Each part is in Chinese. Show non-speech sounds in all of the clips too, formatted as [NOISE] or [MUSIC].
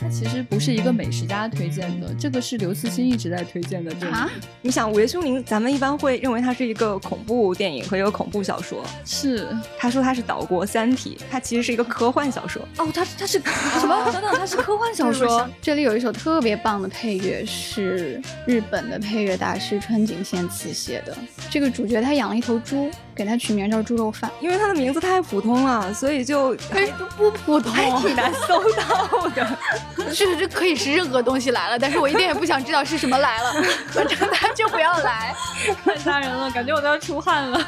它其实不是一个美食家推荐的，这个是刘慈欣一直在推荐的。啊，你想《午夜凶铃》，咱们一般会认为它是一个恐怖电影和一个恐怖小说。是，他说他是岛国《三体》，它其实是一个科幻小说。哦，它它是什么？等等，它是科幻小说。[LAUGHS] 这里有一首特别棒的配乐，是日本的配乐大师川井宪次写的。这个主角他养了一头猪。给它取名叫猪肉饭，因为它的名字太普通了，所以就不普通，还挺难搜到的。[LAUGHS] 是这可以是任何东西来了，但是我一点也不想知道是什么来了，反正它就不要来，[LAUGHS] 太吓人了，感觉我都要出汗了。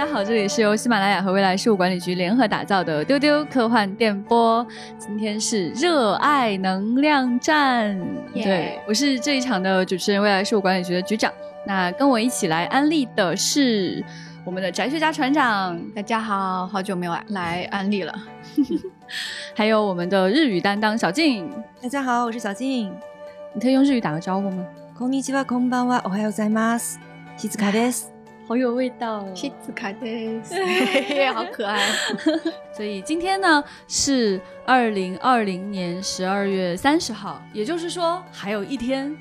家好，这里是由喜马拉雅和未来事务管理局联合打造的丢丢科幻电波。今天是热爱能量站，对我是这一场的主持人，未来事务管理局的局长。那跟我一起来安利的是我们的宅学家船长，大家好好久没有来安利了。[LAUGHS] 还有我们的日语担当小静，大家好，我是小静。你可以用日语打个招呼吗？こんにちは、こんばんは、おはようございます。静かです。 好有味道，皮子卡的，[LAUGHS] 好可爱。[LAUGHS] 所以今天呢是二零二零年十二月三十号，也就是说还有一天，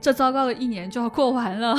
这糟糕的一年就要过完了。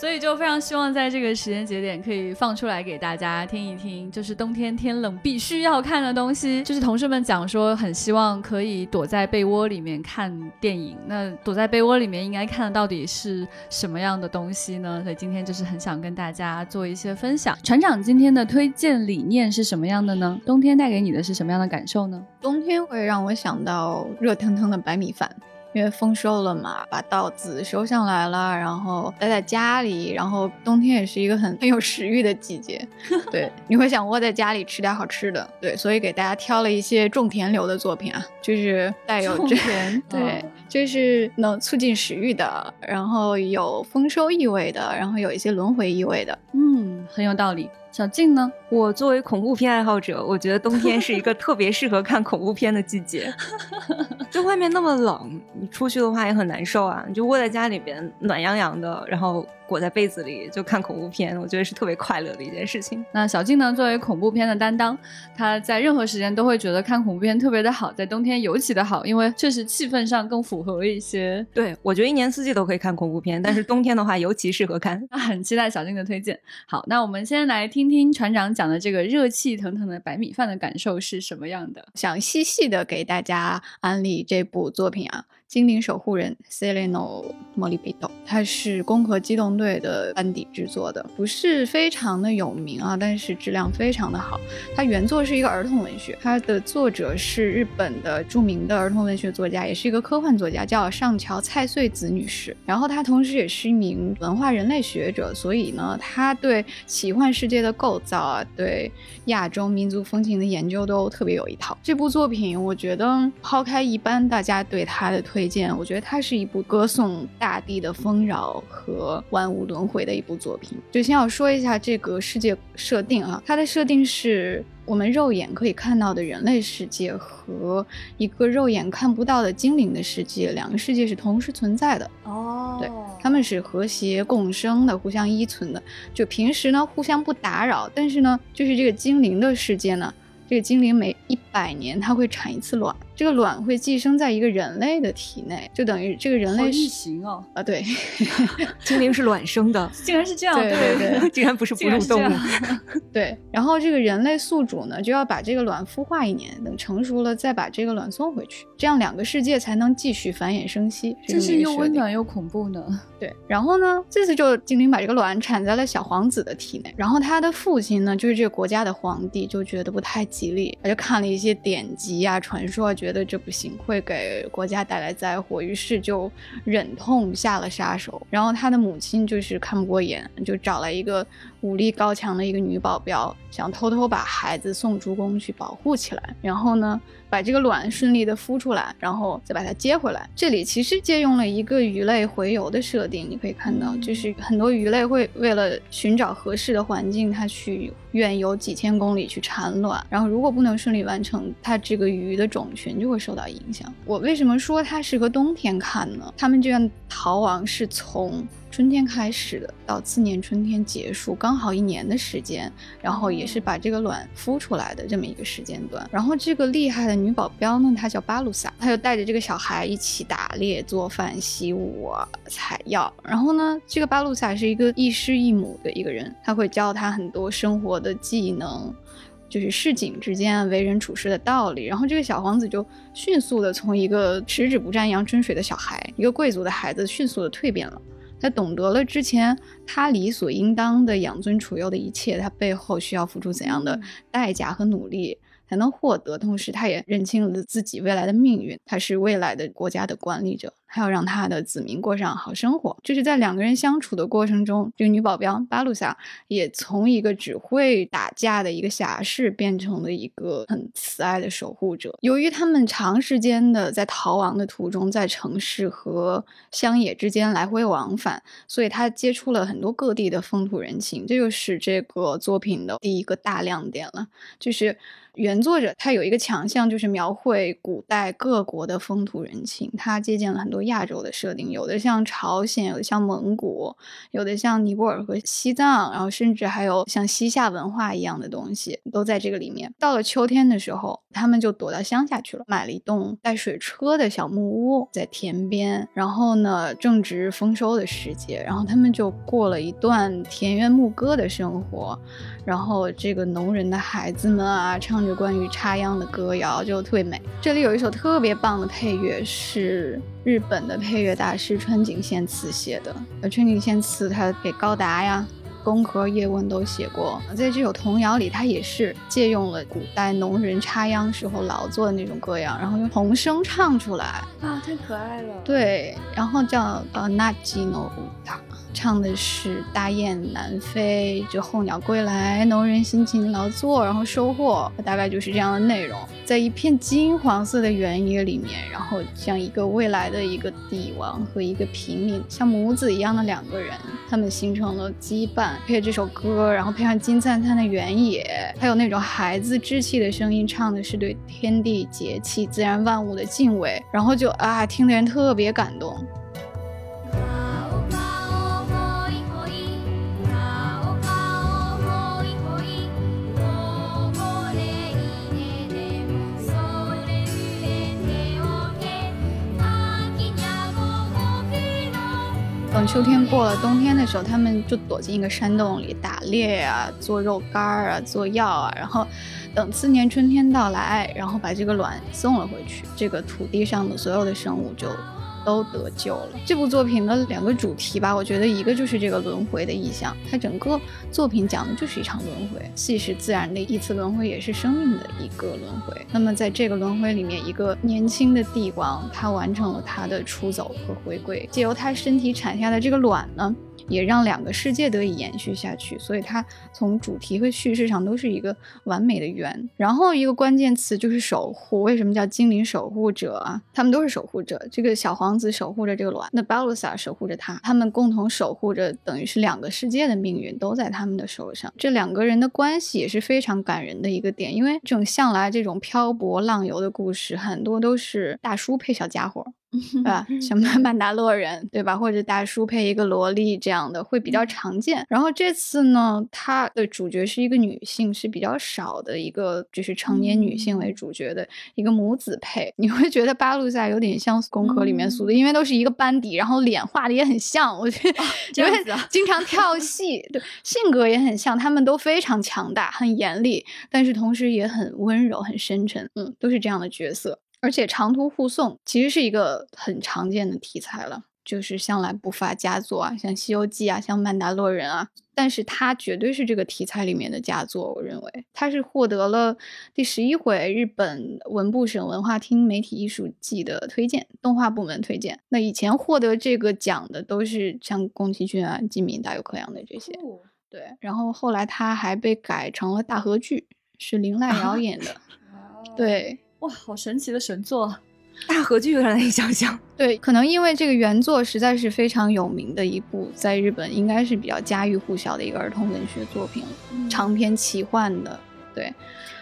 所以就非常希望在这个时间节点可以放出来给大家听一听，就是冬天天冷必须要看的东西。就是同事们讲说，很希望可以躲在被窝里面看电影。那躲在被窝里面应该看的到底是什么样的东西呢？所以今天就是很想跟大家做一些分享。船长今天的推荐理念是什么样的呢？冬天带给你的是什么样的感受呢？冬天会让我想到热腾腾的白米饭。因为丰收了嘛，把稻子收上来了，然后待在家里，然后冬天也是一个很很有食欲的季节，[LAUGHS] 对，你会想窝在家里吃点好吃的，对，所以给大家挑了一些种田流的作品啊，就是带有种田，[LAUGHS] 对，就是能促进食欲的，然后有丰收意味的，然后有一些轮回意味的，嗯，很有道理。小静呢？我作为恐怖片爱好者，我觉得冬天是一个 [LAUGHS] 特别适合看恐怖片的季节。[LAUGHS] 就外面那么冷，你出去的话也很难受啊。你就窝在家里边，暖洋洋的，然后。裹在被子里就看恐怖片，我觉得是特别快乐的一件事情。那小静呢，作为恐怖片的担当，她在任何时间都会觉得看恐怖片特别的好，在冬天尤其的好，因为确实气氛上更符合一些。对，我觉得一年四季都可以看恐怖片，但是冬天的话尤其适合看。[LAUGHS] 那很期待小静的推荐。好，那我们先来听听船长讲的这个热气腾腾的白米饭的感受是什么样的，想细细的给大家安利这部作品啊。精灵守护人 Celeno Molibito，它是攻壳机动队的班底制作的，不是非常的有名啊，但是质量非常的好。它原作是一个儿童文学，它的作者是日本的著名的儿童文学作家，也是一个科幻作家，叫上桥菜穗子女士。然后她同时也是一名文化人类学者，所以呢，她对奇幻世界的构造啊，对亚洲民族风情的研究都特别有一套。这部作品，我觉得抛开一般大家对它的推。推荐，我觉得它是一部歌颂大地的丰饶和万物轮回的一部作品。就先要说一下这个世界设定啊，它的设定是我们肉眼可以看到的人类世界和一个肉眼看不到的精灵的世界，两个世界是同时存在的。哦，对，他们是和谐共生的，互相依存的。就平时呢，互相不打扰，但是呢，就是这个精灵的世界呢，这个精灵每一百年它会产一次卵。这个卵会寄生在一个人类的体内，就等于这个人类异形哦啊，对，[LAUGHS] 精灵是卵生的，[LAUGHS] 竟然是这样，对对对，[LAUGHS] 竟然不是哺乳动物，对。然后这个人类宿主呢，就要把这个卵孵化一年，等成熟了再把这个卵送回去，这样两个世界才能继续繁衍生息。这是又温暖又恐怖呢。对。然后呢，这次就精灵把这个卵产在了小皇子的体内，然后他的父亲呢，就是这个国家的皇帝，就觉得不太吉利，他就看了一些典籍啊、传说啊，觉得。觉得这不行，会给国家带来灾祸，于是就忍痛下了杀手。然后他的母亲就是看不过眼，就找了一个武力高强的一个女保镖，想偷偷把孩子送出宫去保护起来。然后呢？把这个卵顺利的孵出来，然后再把它接回来。这里其实借用了一个鱼类洄游的设定，你可以看到，就是很多鱼类会为了寻找合适的环境，它去远游几千公里去产卵。然后如果不能顺利完成，它这个鱼的种群就会受到影响。我为什么说它适合冬天看呢？它们这样逃亡是从春天开始的，到次年春天结束，刚好一年的时间，然后也是把这个卵孵出来的这么一个时间段。然后这个厉害的女保镖呢，她叫巴鲁萨，她就带着这个小孩一起打猎、做饭、习武、啊、采药。然后呢，这个巴鲁萨是一个亦师亦母的一个人，他会教他很多生活的技能。就是市井之间为人处事的道理，然后这个小皇子就迅速的从一个十指不沾阳春水的小孩，一个贵族的孩子，迅速的蜕变了。他懂得了之前他理所应当的养尊处优的一切，他背后需要付出怎样的代价和努力才能获得。同时，他也认清了自己未来的命运，他是未来的国家的管理者。还要让他的子民过上好生活，就是在两个人相处的过程中，这个女保镖巴鲁萨也从一个只会打架的一个侠士，变成了一个很慈爱的守护者。由于他们长时间的在逃亡的途中，在城市和乡野之间来回往返，所以他接触了很多各地的风土人情，这就是这个作品的第一个大亮点了，就是。原作者他有一个强项，就是描绘古代各国的风土人情。他借鉴了很多亚洲的设定，有的像朝鲜，有的像蒙古，有的像尼泊尔和西藏，然后甚至还有像西夏文化一样的东西，都在这个里面。到了秋天的时候，他们就躲到乡下去了，买了一栋带水车的小木屋在田边，然后呢正值丰收的时节，然后他们就过了一段田园牧歌的生活。然后这个农人的孩子们啊，唱着关于插秧的歌谣，就特别美。这里有一首特别棒的配乐，是日本的配乐大师川井宪次写的。呃，川井宪次他给高达呀、宫和叶问都写过。在这首童谣里，他也是借用了古代农人插秧时候劳作的那种歌谣，然后用童声唱出来啊，太可爱了。对，然后叫呃那吉诺。唱的是大雁南飞，就候鸟归来，农人辛勤劳作，然后收获，大概就是这样的内容。在一片金黄色的原野里面，然后像一个未来的一个帝王和一个平民，像母子一样的两个人，他们形成了羁绊。配这首歌，然后配上金灿灿的原野，还有那种孩子稚气的声音，唱的是对天地节气、自然万物的敬畏，然后就啊，听的人特别感动。秋天过了，冬天的时候，他们就躲进一个山洞里打猎啊，做肉干啊，做药啊，然后等次年春天到来，然后把这个卵送了回去，这个土地上的所有的生物就。都得救了。这部作品的两个主题吧，我觉得一个就是这个轮回的意象，它整个作品讲的就是一场轮回，既是自然的一次轮回，也是生命的一个轮回。那么在这个轮回里面，一个年轻的帝王，他完成了他的出走和回归，借由他身体产下的这个卵呢。也让两个世界得以延续下去，所以它从主题和叙事上都是一个完美的圆。然后一个关键词就是守护，为什么叫精灵守护者啊？他们都是守护者。这个小皇子守护着这个卵，那巴鲁萨守护着他，他们共同守护着，等于是两个世界的命运都在他们的手上。这两个人的关系也是非常感人的一个点，因为这种向来这种漂泊浪游的故事，很多都是大叔配小家伙。对吧？[LAUGHS] 像曼达洛人，对吧？或者大叔配一个萝莉这样的会比较常见。然后这次呢，它的主角是一个女性，是比较少的一个，就是成年女性为主角的一个母子配。你会觉得巴路萨有点像《功课》里面苏的，因为都是一个班底，然后脸画的也很像。我觉得因为经常跳戏，对，性格也很像。他们都非常强大，很严厉，但是同时也很温柔、很深沉。嗯，都是这样的角色。而且长途护送其实是一个很常见的题材了，就是向来不乏佳作啊，像《西游记》啊，像《曼达洛人》啊。但是它绝对是这个题材里面的佳作，我认为它是获得了第十一回日本文部省文化厅媒体艺术季的推荐，动画部门推荐。那以前获得这个奖的都是像宫崎骏啊、金敏、大有克洋的这些。对，然后后来它还被改成了大河剧，是林濑 [LAUGHS] 遥演的。对。哇，好神奇的神作！大合剧有点难以想象。[LAUGHS] 对，可能因为这个原作实在是非常有名的一部，在日本应该是比较家喻户晓的一个儿童文学作品，长篇奇幻的。对，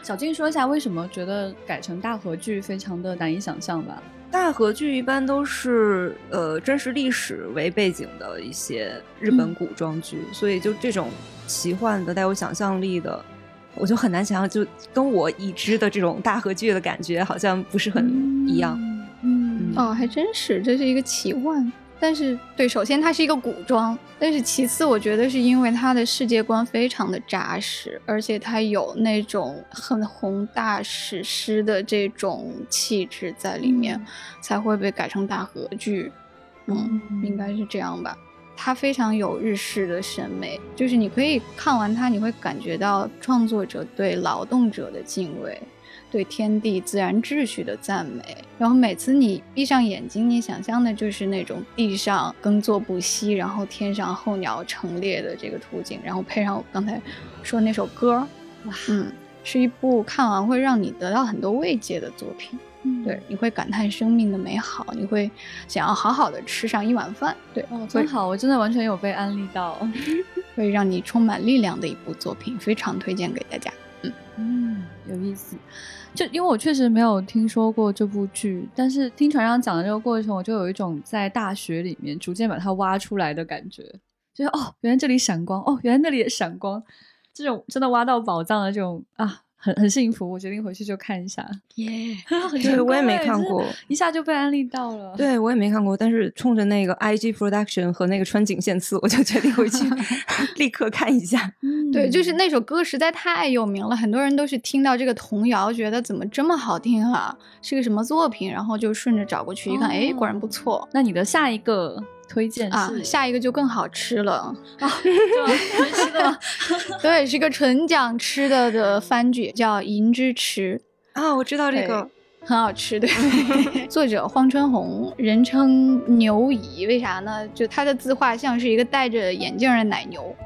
小静说一下为什么觉得改成大合剧非常的难以想象吧？大河剧一般都是呃真实历史为背景的一些日本古装剧，所以就这种奇幻的、带有想象力的，我就很难想象，就跟我已知的这种大合剧的感觉好像不是很一样。嗯，哦，还真是，这是一个奇幻。但是，对，首先它是一个古装，但是其次，我觉得是因为它的世界观非常的扎实，而且它有那种很宏大史诗的这种气质在里面，才会被改成大合剧。嗯，应该是这样吧。它非常有日式的审美，就是你可以看完它，你会感觉到创作者对劳动者的敬畏。对天地自然秩序的赞美，然后每次你闭上眼睛，你想象的就是那种地上耕作不息，然后天上候鸟成列的这个图景，然后配上我刚才说那首歌，哇，嗯，是一部看完会让你得到很多慰藉的作品。嗯，对，你会感叹生命的美好，你会想要好好的吃上一碗饭。对，哦，真好，我真的完全有被安利到，[LAUGHS] 会让你充满力量的一部作品，非常推荐给大家。嗯嗯，有意思。就因为我确实没有听说过这部剧，但是听船长讲的这个过程，我就有一种在大学里面逐渐把它挖出来的感觉，就是哦，原来这里闪光，哦，原来那里也闪光，这种真的挖到宝藏的这种啊。很很幸福，我决定回去就看一下。[LAUGHS] 耶，[LAUGHS] 对我也没看过，一下就被安利到了。对我也没看过，但是冲着那个 IG Production 和那个川井宪次，我就决定回去 [LAUGHS] 立刻看一下。对，就是那首歌实在太有名了，很多人都是听到这个童谣，觉得怎么这么好听啊，是个什么作品，然后就顺着找过去一看，哎，果然不错。那你的下一个？推荐啊，下一个就更好吃了啊！是 [LAUGHS] 的，[LAUGHS] 对，是个纯讲吃的的番剧，叫《银之池》啊，我知道这个很好吃。对，[LAUGHS] 作者荒川弘，人称牛姨，为啥呢？就他的自画像是一个戴着眼镜的奶牛，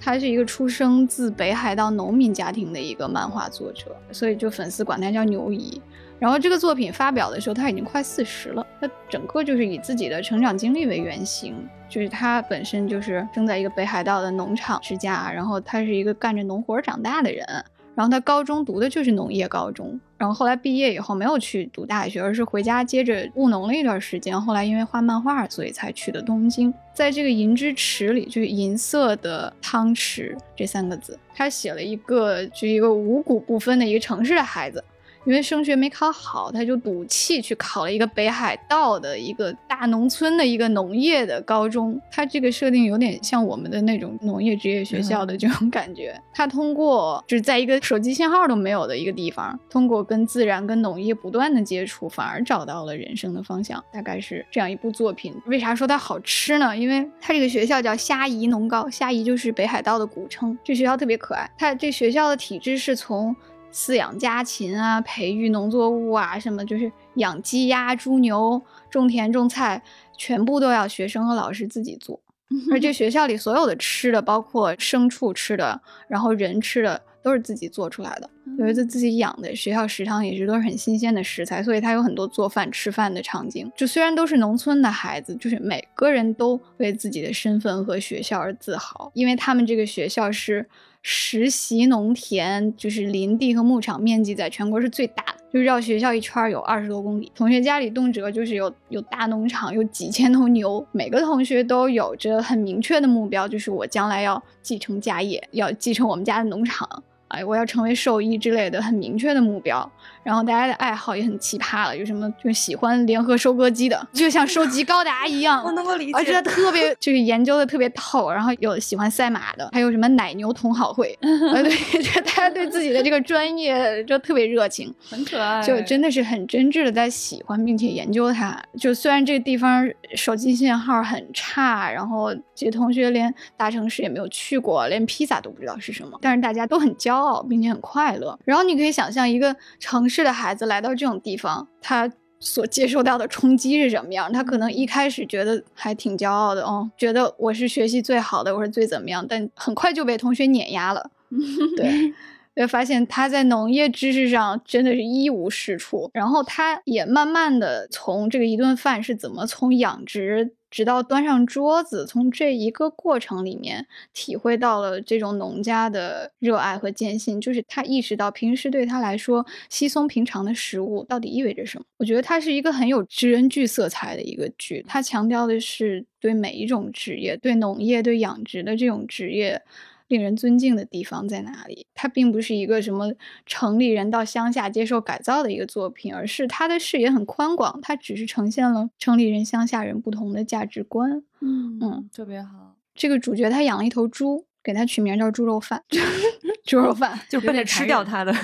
他是一个出生自北海道农民家庭的一个漫画作者，所以就粉丝管他叫牛姨。然后这个作品发表的时候，他已经快四十了。他整个就是以自己的成长经历为原型，就是他本身就是生在一个北海道的农场之家，然后他是一个干着农活长大的人。然后他高中读的就是农业高中，然后后来毕业以后没有去读大学，而是回家接着务农了一段时间。后来因为画漫画，所以才去的东京。在这个银之池里，就是银色的汤池这三个字，他写了一个就一个五谷不分的一个城市的孩子。因为升学没考好，他就赌气去考了一个北海道的一个大农村的一个农业的高中。他这个设定有点像我们的那种农业职业学校的这种感觉。他通过就是在一个手机信号都没有的一个地方，通过跟自然、跟农业不断的接触，反而找到了人生的方向。大概是这样一部作品。为啥说它好吃呢？因为它这个学校叫虾夷农高，虾夷就是北海道的古称。这学校特别可爱，它这学校的体制是从。饲养家禽啊，培育农作物啊，什么就是养鸡鸭猪牛，种田种菜，全部都要学生和老师自己做。而这学校里所有的吃的，包括牲畜吃的，然后人吃的，都是自己做出来的。有一次自己养的，学校食堂也是都是很新鲜的食材，所以他有很多做饭吃饭的场景。就虽然都是农村的孩子，就是每个人都为自己的身份和学校而自豪，因为他们这个学校是。实习农田就是林地和牧场面积在全国是最大的，就是绕学校一圈有二十多公里。同学家里动辄就是有有大农场，有几千头牛。每个同学都有着很明确的目标，就是我将来要继承家业，要继承我们家的农场。哎，我要成为兽医之类的很明确的目标，然后大家的爱好也很奇葩了，有什么就喜欢联合收割机的，就像收集高达一样，[LAUGHS] 我能够理解，而且特别就是研究的特别透，然后有喜欢赛马的，还有什么奶牛同好会，[LAUGHS] 呃，对，就大家对自己的这个专业就特别热情，[LAUGHS] 很可爱，就真的是很真挚的在喜欢并且研究它。就虽然这个地方手机信号很差，然后这些同学连大城市也没有去过，连披萨都不知道是什么，但是大家都很骄。骄傲，并且很快乐。然后你可以想象，一个城市的孩子来到这种地方，他所接受到的冲击是什么样？他可能一开始觉得还挺骄傲的，哦，觉得我是学习最好的，我是最怎么样，但很快就被同学碾压了。[LAUGHS] 对，[LAUGHS] 就发现他在农业知识上真的是一无是处。然后他也慢慢的从这个一顿饭是怎么从养殖。直到端上桌子，从这一个过程里面体会到了这种农家的热爱和坚信，就是他意识到平时对他来说稀松平常的食物到底意味着什么。我觉得它是一个很有知恩剧色彩的一个剧，它强调的是对每一种职业，对农业、对养殖的这种职业。令人尊敬的地方在哪里？它并不是一个什么城里人到乡下接受改造的一个作品，而是它的视野很宽广，它只是呈现了城里人、乡下人不同的价值观。嗯嗯，特别好。这个主角他养了一头猪，给他取名叫猪肉饭，[LAUGHS] 猪肉饭就奔着吃掉它的。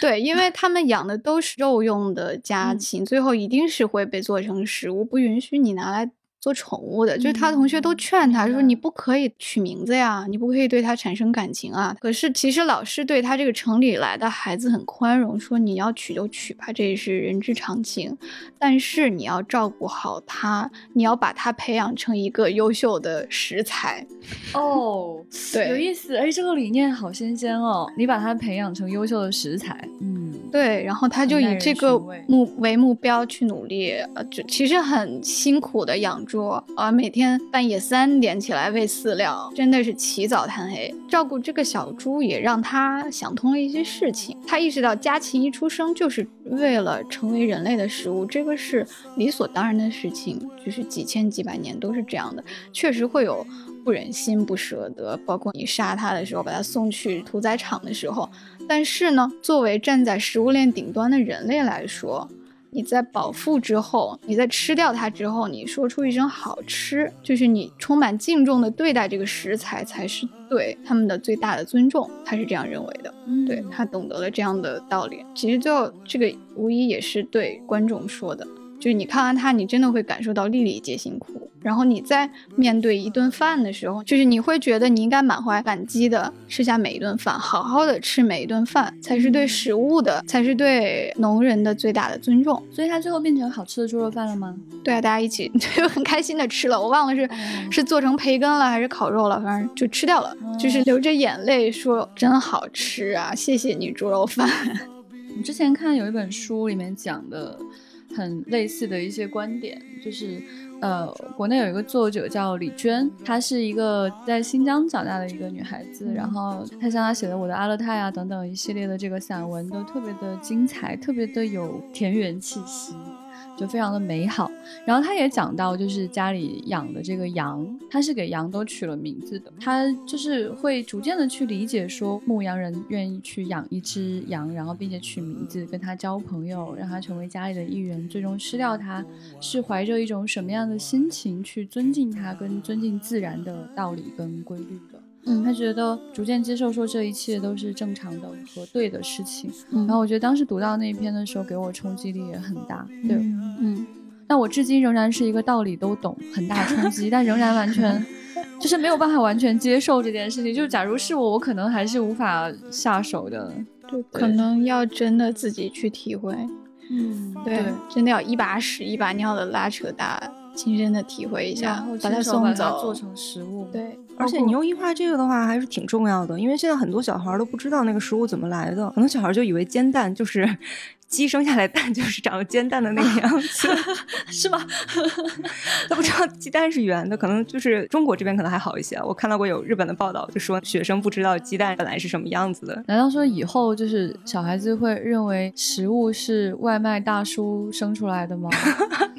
对，因为他们养的都是肉用的家禽，最后一定是会被做成食物，不允许你拿来。做宠物的，就是他同学都劝他说：“你不可以取名字呀，你不可以对他产生感情啊。”可是其实老师对他这个城里来的孩子很宽容，说：“你要取就取吧，这也是人之常情。但是你要照顾好他，你要把他培养成一个优秀的食材。”哦，[LAUGHS] 对，有意思。哎，这个理念好新鲜哦！你把他培养成优秀的食材，嗯，对。然后他就以这个目为目标去努力，呃，就其实很辛苦的养猪。说啊，每天半夜三点起来喂饲料，真的是起早贪黑。照顾这个小猪，也让他想通了一些事情。他意识到家禽一出生就是为了成为人类的食物，这个是理所当然的事情，就是几千几百年都是这样的。确实会有不忍心、不舍得，包括你杀它的时候，把它送去屠宰场的时候。但是呢，作为站在食物链顶端的人类来说，你在饱腹之后，你在吃掉它之后，你说出一声好吃，就是你充满敬重的对待这个食材，才是对他们的最大的尊重。他是这样认为的，对他懂得了这样的道理。其实最后这个无疑也是对观众说的。就是你看完它，你真的会感受到粒粒皆辛苦。然后你在面对一顿饭的时候，就是你会觉得你应该满怀感激的吃下每一顿饭，好好的吃每一顿饭，才是对食物的，才是对农人的最大的尊重。所以它最后变成好吃的猪肉饭了吗？对啊，大家一起 [LAUGHS] 就很开心的吃了。我忘了是是做成培根了还是烤肉了，反正就吃掉了，就是流着眼泪说真好吃啊，谢谢你猪肉饭。[LAUGHS] 我之前看有一本书里面讲的。很类似的一些观点，就是，呃，国内有一个作者叫李娟，她是一个在新疆长大的一个女孩子，然后她像她写的《我的阿勒泰》啊等等一系列的这个散文，都特别的精彩，特别的有田园气息。就非常的美好，然后他也讲到，就是家里养的这个羊，他是给羊都取了名字的。他就是会逐渐的去理解，说牧羊人愿意去养一只羊，然后并且取名字，跟他交朋友，让他成为家里的一员，最终吃掉它，是怀着一种什么样的心情去尊敬它，跟尊敬自然的道理跟规律的。嗯，他觉得逐渐接受说这一切都是正常的和对的事情。然后我觉得当时读到那一篇的时候，给我冲击力也很大。对，嗯，但我至今仍然是一个道理都懂，很大冲击，但仍然完全就是没有办法完全接受这件事情。就是假如是我，我可能还是无法下手的。对，可能要真的自己去体会。嗯，对，真的要一把屎一把尿的拉扯大，亲身的体会一下，把它送走，做成食物。对。而且你用一化这个的话还是挺重要的，因为现在很多小孩都不知道那个食物怎么来的，很多小孩就以为煎蛋就是鸡生下来蛋就是长煎蛋的那个样子，[LAUGHS] 是吗？[LAUGHS] 他不知道鸡蛋是圆的，可能就是中国这边可能还好一些。我看到过有日本的报道，就说学生不知道鸡蛋本来是什么样子的。难道说以后就是小孩子会认为食物是外卖大叔生出来的吗？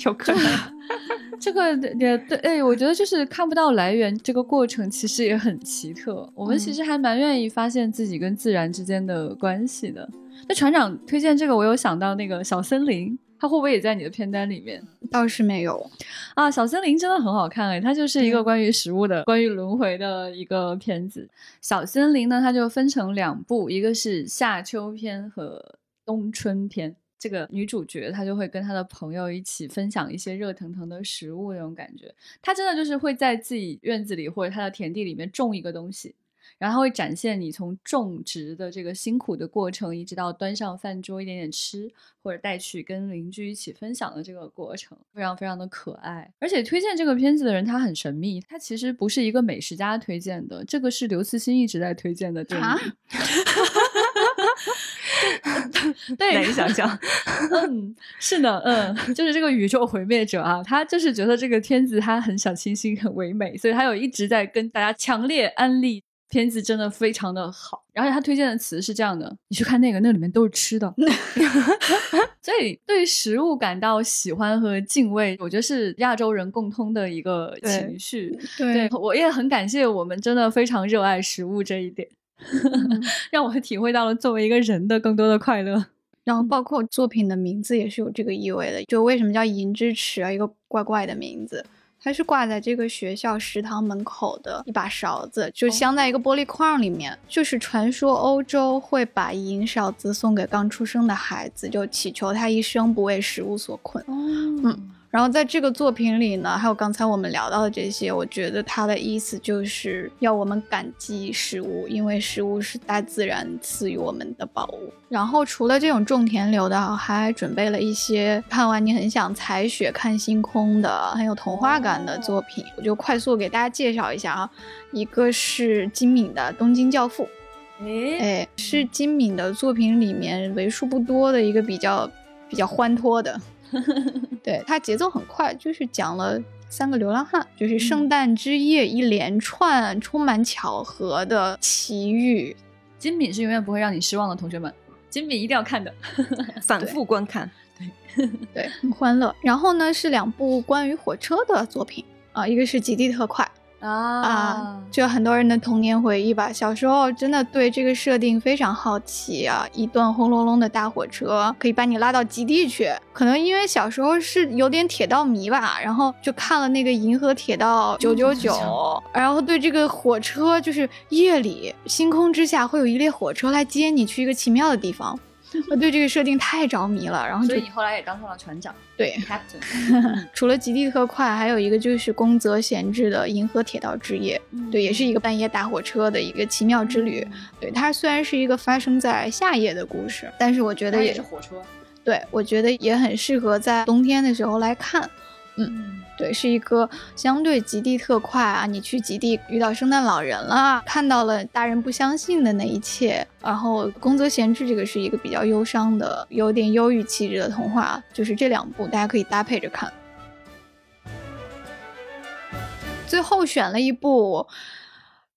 有可能。[LAUGHS] 这个也对，哎，我觉得就是看不到来源，这个过程其实也很奇特。我们其实还蛮愿意发现自己跟自然之间的关系的。那船长推荐这个，我有想到那个小森林，它会不会也在你的片单里面？倒是没有啊。小森林真的很好看哎，它就是一个关于食物的、关于轮回的一个片子。小森林呢，它就分成两部，一个是夏秋篇和冬春篇。这个女主角她就会跟她的朋友一起分享一些热腾腾的食物那种感觉，她真的就是会在自己院子里或者她的田地里面种一个东西，然后会展现你从种植的这个辛苦的过程，一直到端上饭桌一点点吃，或者带去跟邻居一起分享的这个过程，非常非常的可爱。而且推荐这个片子的人他很神秘，他其实不是一个美食家推荐的，这个是刘慈欣一直在推荐的电影。[LAUGHS] 对，难以想象。嗯，是的，嗯，就是这个宇宙毁灭者啊，他就是觉得这个片子他很小清新、很唯美，所以他有一直在跟大家强烈安利片子，真的非常的好。而且他推荐的词是这样的：你去看那个，那里面都是吃的。[LAUGHS] 所以对食物感到喜欢和敬畏，我觉得是亚洲人共通的一个情绪。对，我也很感谢我们真的非常热爱食物这一点。[LAUGHS] 让我体会到了作为一个人的更多的快乐，然后包括作品的名字也是有这个意味的。就为什么叫银之匙啊？一个怪怪的名字，它是挂在这个学校食堂门口的一把勺子，就镶在一个玻璃框里面。就是传说欧洲会把银勺子送给刚出生的孩子，就祈求他一生不为食物所困。嗯。然后在这个作品里呢，还有刚才我们聊到的这些，我觉得它的意思就是要我们感激食物，因为食物是大自然赐予我们的宝物。然后除了这种种田流的，还准备了一些看完你很想采雪看星空的很有童话感的作品，我就快速给大家介绍一下啊。一个是金敏的《东京教父》，哎，是金敏的作品里面为数不多的一个比较比较欢脱的。[LAUGHS] 对它节奏很快，就是讲了三个流浪汉，就是圣诞之夜一连串充满巧合的奇遇。金敏是永远不会让你失望的，同学们，金敏一定要看的，[LAUGHS] 反复观看，对对，很欢乐。然后呢，是两部关于火车的作品啊，一个是《极地特快》。啊，就很多人的童年回忆吧。小时候真的对这个设定非常好奇啊！一段轰隆隆的大火车可以把你拉到极地去。可能因为小时候是有点铁道迷吧，然后就看了那个《银河铁道九九九》，然后对这个火车就是夜里星空之下会有一列火车来接你去一个奇妙的地方。我对这个设定太着迷了，然后所以你后来也当上了船长。对，Captain。[LAUGHS] 除了《极地特快》，还有一个就是宫泽贤治的《银河铁道之夜》，对，也是一个半夜打火车的一个奇妙之旅。对，它虽然是一个发生在夏夜的故事，但是我觉得也是火车。对，我觉得也很适合在冬天的时候来看。嗯。对，是一个相对极地特快啊！你去极地遇到圣诞老人了，看到了大人不相信的那一切。然后宫泽贤治这个是一个比较忧伤的、有点忧郁气质的童话，就是这两部大家可以搭配着看。最后选了一部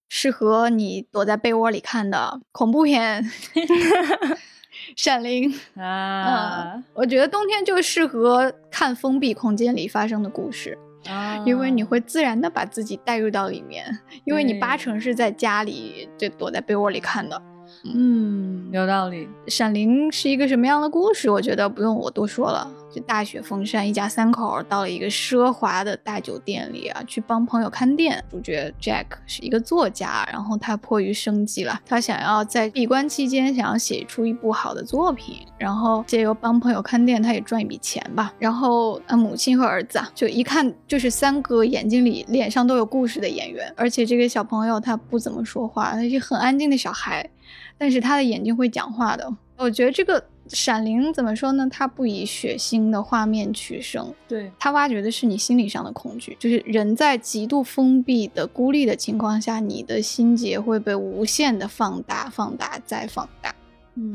适合你躲在被窝里看的恐怖片。[LAUGHS] 闪灵 [LAUGHS] 啊，我觉得冬天就适合看封闭空间里发生的故事，因为你会自然的把自己带入到里面，因为你八成是在家里就躲在被窝里看的。嗯，有道理。闪灵是一个什么样的故事？我觉得不用我多说了。就大雪封山，一家三口到了一个奢华的大酒店里啊，去帮朋友看店。主角 Jack 是一个作家，然后他迫于生计了，他想要在闭关期间想要写出一部好的作品，然后借由帮朋友看店，他也赚一笔钱吧。然后啊，母亲和儿子啊，就一看就是三个眼睛里、脸上都有故事的演员，而且这个小朋友他不怎么说话，他是很安静的小孩。但是他的眼睛会讲话的，我觉得这个《闪灵》怎么说呢？它不以血腥的画面取胜，对，它挖掘的是你心理上的恐惧，就是人在极度封闭的、孤立的情况下，你的心结会被无限的放大、放大再放大，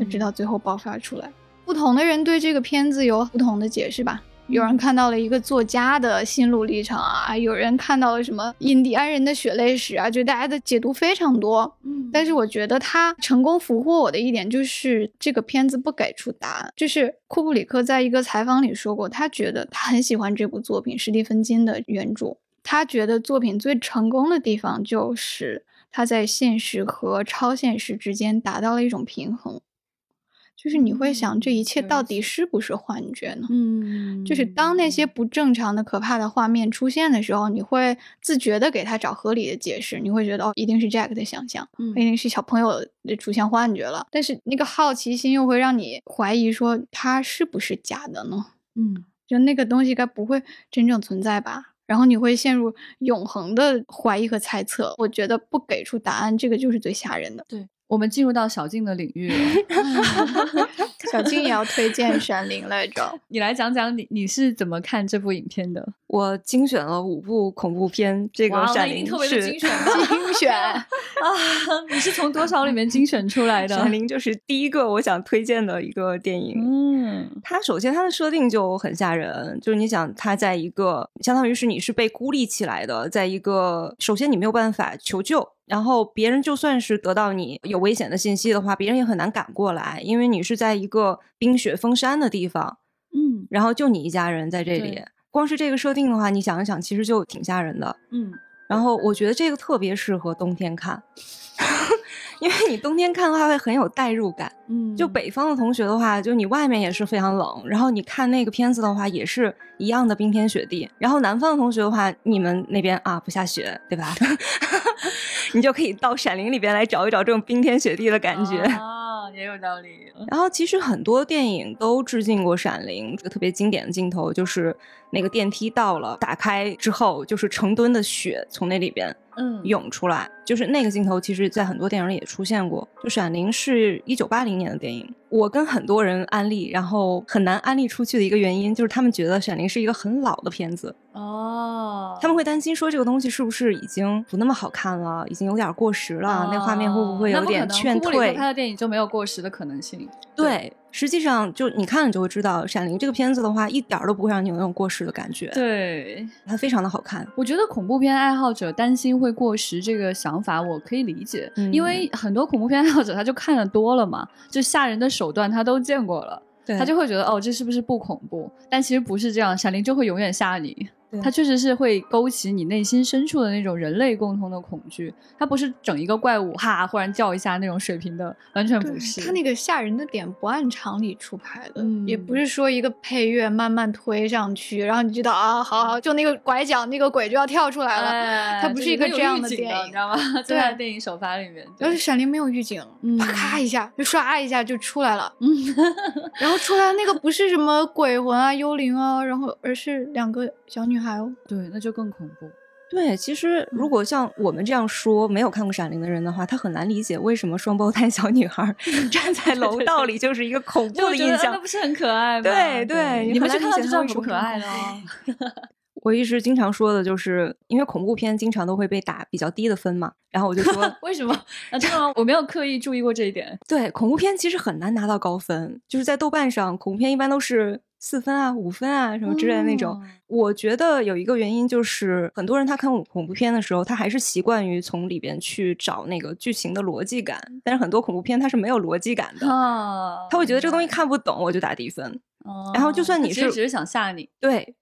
直到最后爆发出来。不同的人对这个片子有不同的解释吧。有人看到了一个作家的心路历程啊，有人看到了什么印第安人的血泪史啊，就大家的解读非常多。嗯，但是我觉得他成功俘获我的一点就是这个片子不给出答案。就是库布里克在一个采访里说过，他觉得他很喜欢这部作品，史蒂芬金的原著。他觉得作品最成功的地方就是他在现实和超现实之间达到了一种平衡。就是你会想，这一切到底是不是幻觉呢？嗯，就是当那些不正常的、可怕的画面出现的时候，你会自觉的给他找合理的解释。你会觉得，哦，一定是 Jack 的想象，嗯一定是小朋友出现幻觉了。但是那个好奇心又会让你怀疑，说他是不是假的呢？嗯，就那个东西该不会真正存在吧？然后你会陷入永恒的怀疑和猜测。我觉得不给出答案，这个就是最吓人的。对。我们进入到小静的领域了。[LAUGHS] 小静也要推荐《闪灵》来着。[LAUGHS] 你来讲讲你你是怎么看这部影片的？我精选了五部恐怖片，这个《闪灵》特别的精选，[LAUGHS] 精选 [LAUGHS] 啊！你是从多少里面精选出来的？《闪灵》就是第一个我想推荐的一个电影。嗯，它首先它的设定就很吓人，就是你想它在一个相当于是你是被孤立起来的，在一个首先你没有办法求救，然后别人就算是得到你有危险的信息的话，别人也很难赶过来，因为你是在一个冰雪封山的地方。嗯，然后就你一家人在这里。光是这个设定的话，你想一想，其实就挺吓人的。嗯，然后我觉得这个特别适合冬天看，[LAUGHS] 因为你冬天看的话会很有代入感。嗯，就北方的同学的话，就你外面也是非常冷，然后你看那个片子的话，也是一样的冰天雪地。然后南方的同学的话，你们那边啊不下雪，对吧？[LAUGHS] 你就可以到《闪灵》里边来找一找这种冰天雪地的感觉。也有道理。然后其实很多电影都致敬过《闪灵》，这个特别经典的镜头就是那个电梯到了，打开之后就是成吨的雪从那里边。嗯，涌出来就是那个镜头，其实，在很多电影里也出现过。就《闪灵》是一九八零年的电影，我跟很多人安利，然后很难安利出去的一个原因，就是他们觉得《闪灵》是一个很老的片子哦，他们会担心说这个东西是不是已经不那么好看了，已经有点过时了，那画面会不会有点劝退？拍的电影就没有过时的可能性？对。实际上，就你看了就会知道，《闪灵》这个片子的话，一点都不会让你有那种过时的感觉。对，它非常的好看。我觉得恐怖片爱好者担心会过时这个想法，我可以理解，因为很多恐怖片爱好者他就看的多了嘛，就吓人的手段他都见过了，他就会觉得哦，这是不是不恐怖？但其实不是这样，《闪灵》就会永远吓你。它确实是会勾起你内心深处的那种人类共同的恐惧。它不是整一个怪物哈忽然叫一下那种水平的，完全不是。它那个吓人的点不按常理出牌的，也不是说一个配乐慢慢推上去，然后你知道啊，好好，就那个拐角那个鬼就要跳出来了。它不是一个这样的电影，你知道吗？[LAUGHS] 在电影首发里面，而且《闪灵》没有预警，啪咔一下就唰一下就出来了。嗯然后出来那个不是什么鬼魂啊、幽灵啊，然后而是两个小女孩哦。对，那就更恐怖。对，其实如果像我们这样说没有看过《闪灵》的人的话，他很难理解为什么双胞胎小女孩 [LAUGHS] 站在楼道里就是一个恐怖的印象，那不是很可爱吗？对对，你们去看到就知道不可爱了。[LAUGHS] 我一直经常说的就是，因为恐怖片经常都会被打比较低的分嘛，然后我就说为什么？啊，真的吗？我没有刻意注意过这一点。[LAUGHS] 对，恐怖片其实很难拿到高分，就是在豆瓣上，恐怖片一般都是。四分啊，五分啊，什么之类的那种。我觉得有一个原因就是，很多人他看恐怖片的时候，他还是习惯于从里边去找那个剧情的逻辑感。但是很多恐怖片它是没有逻辑感的，他会觉得这个东西看不懂，我就打低分。然后就算你是只是想吓你，对，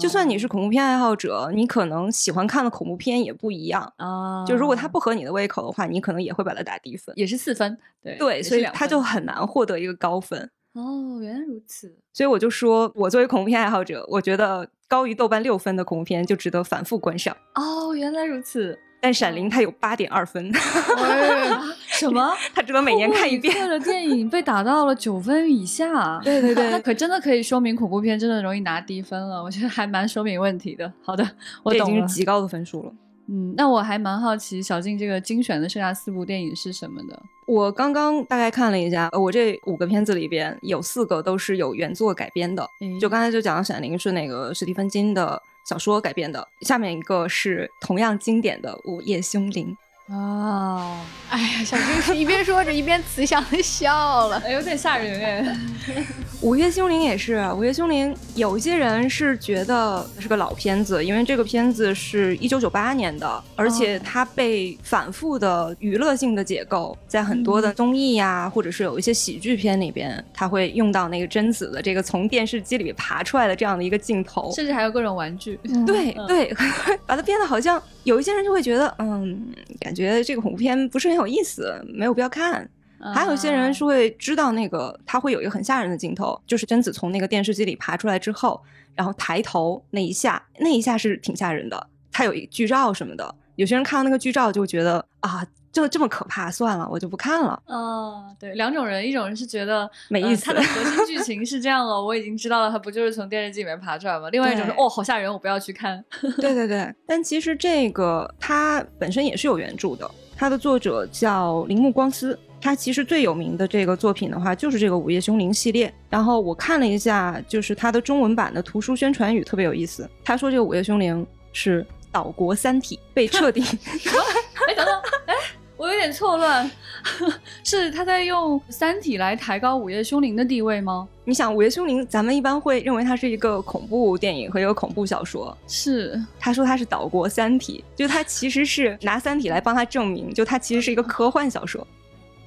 就算你是恐怖片爱好者，你可能喜欢看的恐怖片也不一样啊。就如果它不合你的胃口的话，你可能也会把它打低分，也是四分。对对，所以它就很难获得一个高分。哦，原来如此。所以我就说，我作为恐怖片爱好者，我觉得高于豆瓣六分的恐怖片就值得反复观赏。哦，原来如此。但《闪灵》它有八点二分。[LAUGHS] 什么？它只能每年看一遍。的电影被打到了九分以下。[LAUGHS] 对对对，那可真的可以说明恐怖片真的容易拿低分了。我觉得还蛮说明问题的。好的，我懂了。已经是极高的分数了。嗯，那我还蛮好奇，小静这个精选的剩下四部电影是什么的？我刚刚大概看了一下，我这五个片子里边有四个都是有原作改编的，就刚才就讲的《闪灵》是那个史蒂芬金的小说改编的，下面一个是同样经典的《午夜凶铃》。哦，哎呀，小军是一边说着一边慈祥的笑了，有点吓人哎。[LAUGHS] 午夜凶铃也是，午夜凶铃有一些人是觉得是个老片子，因为这个片子是一九九八年的，而且它被反复的娱乐性的解构，在很多的综艺呀，或者是有一些喜剧片里边，它会用到那个贞子的这个从电视机里爬出来的这样的一个镜头，甚至还有各种玩具。对对，[LAUGHS] 把它变得好像有一些人就会觉得，嗯，感觉。这个恐怖片不是很有意思，没有必要看。还有一些人是会知道那个，他会有一个很吓人的镜头，就是贞子从那个电视机里爬出来之后，然后抬头那一下，那一下是挺吓人的。他有一剧照什么的，有些人看到那个剧照就觉得啊。就这么可怕，算了，我就不看了。哦，对，两种人，一种人是觉得没意思，它的核心 [LAUGHS] 剧情是这样了，我已经知道了，他不就是从电视机里面爬出来吗？另外一种是，哦，好吓人，我不要去看。[LAUGHS] 对对对，但其实这个它本身也是有原著的，它的作者叫铃木光司，他其实最有名的这个作品的话，就是这个《午夜凶铃》系列。然后我看了一下，就是它的中文版的图书宣传语特别有意思。他说这个《午夜凶铃》是岛国《三体》被彻底 [LAUGHS] 哎，等等，哎，我有点错乱，[LAUGHS] 是他在用《三体》来抬高《午夜凶铃》的地位吗？你想，《午夜凶铃》咱们一般会认为它是一个恐怖电影和一个恐怖小说。是，他说他是岛国《三体》，就他其实是拿《三体》来帮他证明，就他其实是一个科幻小说。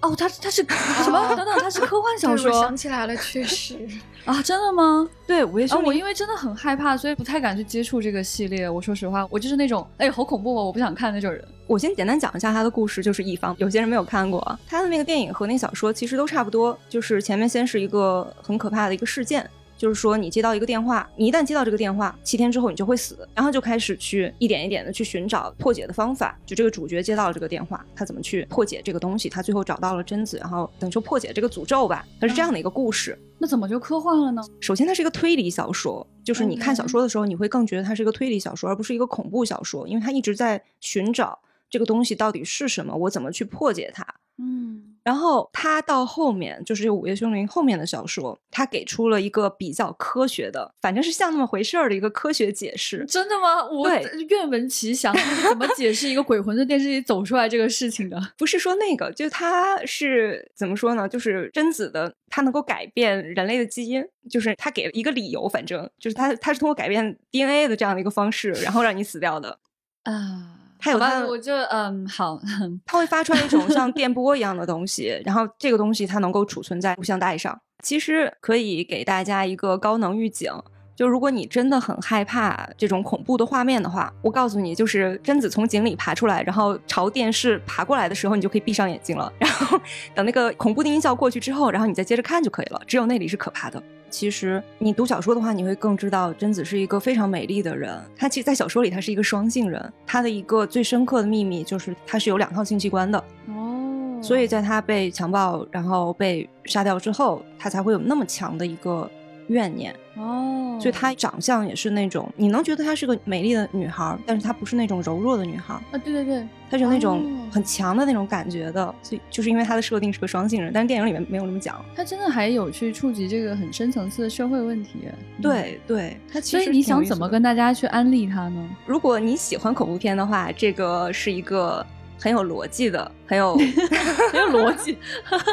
哦，他他是什么？等等，他是科幻 [LAUGHS] 小说。我想起来了，确实 [LAUGHS] 啊，真的吗？对，午夜凶铃。我因为真的很害怕，所以不太敢去接触这个系列。我说实话，我就是那种哎，好恐怖哦，我不想看那种人。我先简单讲一下他的故事，就是一方有些人没有看过他的那个电影和那小说，其实都差不多，就是前面先是一个很可怕的一个事件。就是说，你接到一个电话，你一旦接到这个电话，七天之后你就会死，然后就开始去一点一点的去寻找破解的方法。就这个主角接到了这个电话，他怎么去破解这个东西？他最后找到了贞子，然后等于说破解这个诅咒吧。它是这样的一个故事。那怎么就科幻了呢？首先，它是一个推理小说，就是你看小说的时候，你会更觉得它是一个推理小说，而不是一个恐怖小说，因为它一直在寻找这个东西到底是什么，我怎么去破解它。嗯。然后他到后面就是《午夜凶铃》后面的小说，他给出了一个比较科学的，反正是像那么回事儿的一个科学解释。真的吗？我愿闻其详。怎么解释一个鬼魂从电视里走出来这个事情的？不是说那个，就他是怎么说呢？就是贞子的，他能够改变人类的基因，就是他给了一个理由，反正就是他他是通过改变 DNA 的这样的一个方式，然后让你死掉的啊。[LAUGHS] 它有它，我就嗯好，[LAUGHS] 它会发出来一种像电波一样的东西，然后这个东西它能够储存在录像带上。其实可以给大家一个高能预警，就如果你真的很害怕这种恐怖的画面的话，我告诉你，就是贞子从井里爬出来，然后朝电视爬过来的时候，你就可以闭上眼睛了。[LAUGHS] 然后等那个恐怖的音效过去之后，然后你再接着看就可以了。只有那里是可怕的。其实你读小说的话，你会更知道贞子是一个非常美丽的人。她其实，在小说里，她是一个双性人。她的一个最深刻的秘密就是，她是有两套性器官的。哦，所以在她被强暴，然后被杀掉之后，她才会有那么强的一个怨念。哦，所以她长相也是那种，你能觉得她是个美丽的女孩，但是她不是那种柔弱的女孩。啊，对对对，她是那种很强的那种感觉的。所以就是因为她的设定是个双性人，但是电影里面没有这么讲。她真的还有去触及这个很深层次的社会问题。对对，她其实。所以你想怎么跟大家去安利她呢？如果你喜欢恐怖片的话，这个是一个。很有逻辑的，很有 [LAUGHS] 很有逻辑。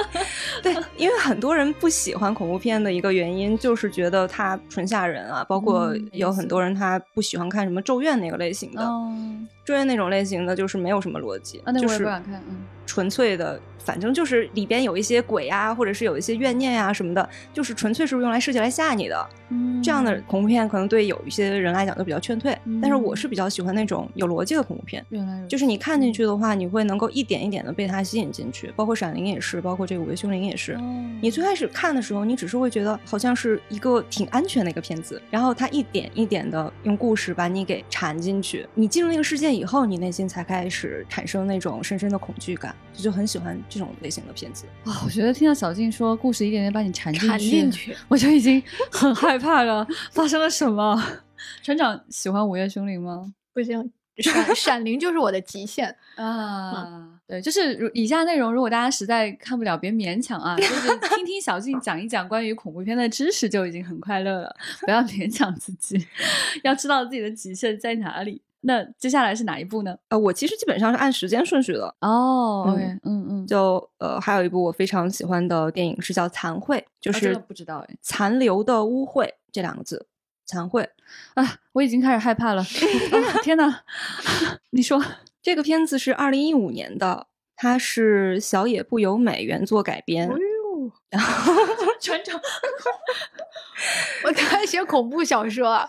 [LAUGHS] 对，因为很多人不喜欢恐怖片的一个原因，就是觉得它纯吓人啊。包括有很多人他不喜欢看什么《咒怨》那个类型的，《咒怨》那种类型的就是没有什么逻辑，就是纯粹的。反正就是里边有一些鬼啊，或者是有一些怨念呀什么的，就是纯粹是用来设计来吓你的。嗯，这样的恐怖片可能对有一些人来讲都比较劝退。但是我是比较喜欢那种有逻辑的恐怖片。原来就是你看进去的话，你会能够一点一点的被它吸引进去。包括《闪灵》也是，包括这个《午夜凶铃》也是。你最开始看的时候，你只是会觉得好像是一个挺安全的一个片子，然后它一点一点的用故事把你给缠进去。你进入那个世界以后，你内心才开始产生那种深深的恐惧感，就就很喜欢。这种类型的片子哇，我觉得听到小静说故事一点点把你缠进去，我就已经很害怕了。发生了什么？船长喜欢《午夜凶铃》吗？不行，闪闪灵就是我的极限 [LAUGHS] 啊！对，就是以下内容，如果大家实在看不了，别勉强啊，就是听听小静讲一讲关于恐怖片的知识就已经很快乐了，不要勉强自己，要知道自己的极限在哪里。那接下来是哪一部呢？呃，我其实基本上是按时间顺序的哦。OK，嗯嗯，就呃，还有一部我非常喜欢的电影是叫《残秽》，就是不知道哎，残留的污秽这两个字，残秽啊，我已经开始害怕了。[LAUGHS] 天哪，[LAUGHS] 你说这个片子是二零一五年的，它是小野不由美原作改编。然后，全程，我在写恐怖小说。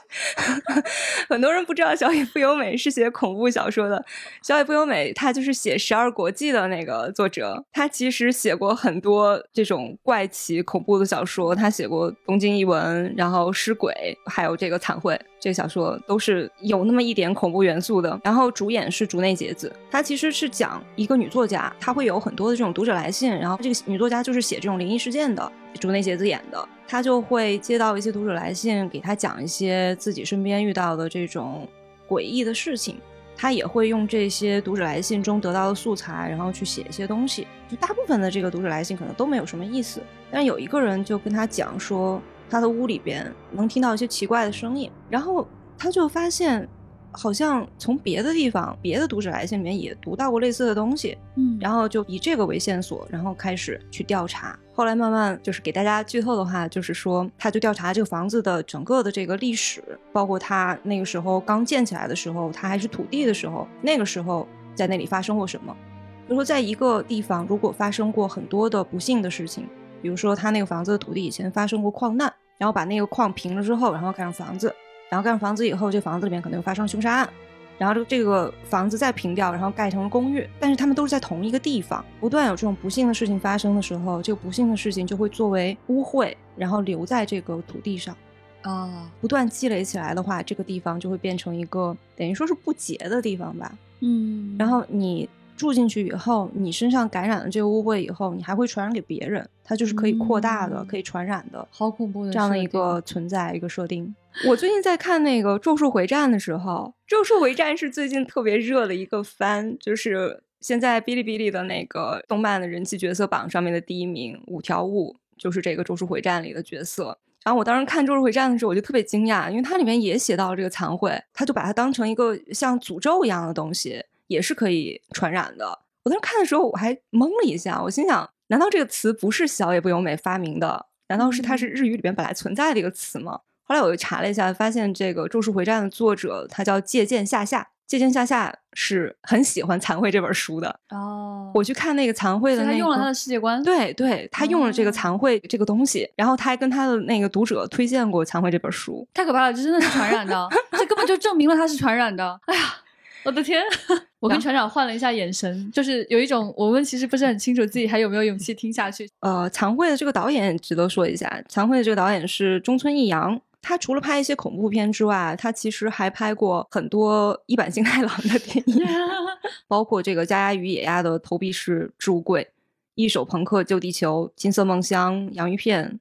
[LAUGHS] 很多人不知道小野不由美是写恐怖小说的。小野不由美他就是写《十二国记》的那个作者，他其实写过很多这种怪奇恐怖的小说。他写过《东京异闻》，然后《尸鬼》，还有这个《惨会》。这个小说都是有那么一点恐怖元素的。然后主演是竹内结子，她其实是讲一个女作家，她会有很多的这种读者来信，然后这个女作家就是写这种灵异事事件的。竹内结子演的，他就会接到一些读者来信，给他讲一些自己身边遇到的这种诡异的事情。他也会用这些读者来信中得到的素材，然后去写一些东西。就大部分的这个读者来信可能都没有什么意思，但有一个人就跟他讲说，他的屋里边能听到一些奇怪的声音，然后他就发现。好像从别的地方、别的读者来信里面也读到过类似的东西，嗯，然后就以这个为线索，然后开始去调查。后来慢慢就是给大家剧透的话，就是说他就调查这个房子的整个的这个历史，包括他那个时候刚建起来的时候，他还是土地的时候，那个时候在那里发生过什么。就说，在一个地方如果发生过很多的不幸的事情，比如说他那个房子的土地以前发生过矿难，然后把那个矿平了之后，然后盖上房子。然后盖上房子以后，这房子里面可能又发生凶杀案，然后这这个房子再平掉，然后盖成了公寓。但是他们都是在同一个地方，不断有这种不幸的事情发生的时候，这个不幸的事情就会作为污秽，然后留在这个土地上，啊，不断积累起来的话，这个地方就会变成一个等于说是不洁的地方吧。嗯，然后你住进去以后，你身上感染了这个污秽以后，你还会传染给别人，它就是可以扩大的，嗯可以传染的。好恐怖的这样的一个存在一个设定。我最近在看那个《咒术回战》的时候，《咒术回战》是最近特别热的一个番，就是现在哔哩哔哩的那个动漫的人气角色榜上面的第一名五条悟，就是这个《咒术回战》里的角色。然后我当时看《咒术回战》的时候，我就特别惊讶，因为它里面也写到了这个残秽，他就把它当成一个像诅咒一样的东西，也是可以传染的。我当时看的时候，我还懵了一下，我心想，难道这个词不是小野不由美发明的？难道是它是日语里边本来存在的一个词吗？后来我又查了一下，发现这个《咒术回战》的作者他叫借鉴下下，借鉴下下是很喜欢《残秽》这本书的。哦，我去看那个《残秽》的那个，他用了他的世界观，对对，他用了这个哦《残秽》这个东西，然后他还跟他的那个读者推荐过《残秽》这本书。太可怕了，这真的是传染的，这根本就证明了它是传染的。哎呀，我的天！[LAUGHS] 我跟船长换了一下眼神，就是有一种我们其实不是很清楚自己还有没有勇气听下去。呃，残会的这个导演值得说一下，残会的这个导演是中村义阳。他除了拍一些恐怖片之外，他其实还拍过很多一坂幸太郎的电影，[LAUGHS] 包括这个《家鸭与野鸭的投币式置物柜》《一手朋克救地球》《金色梦乡》《洋芋片》，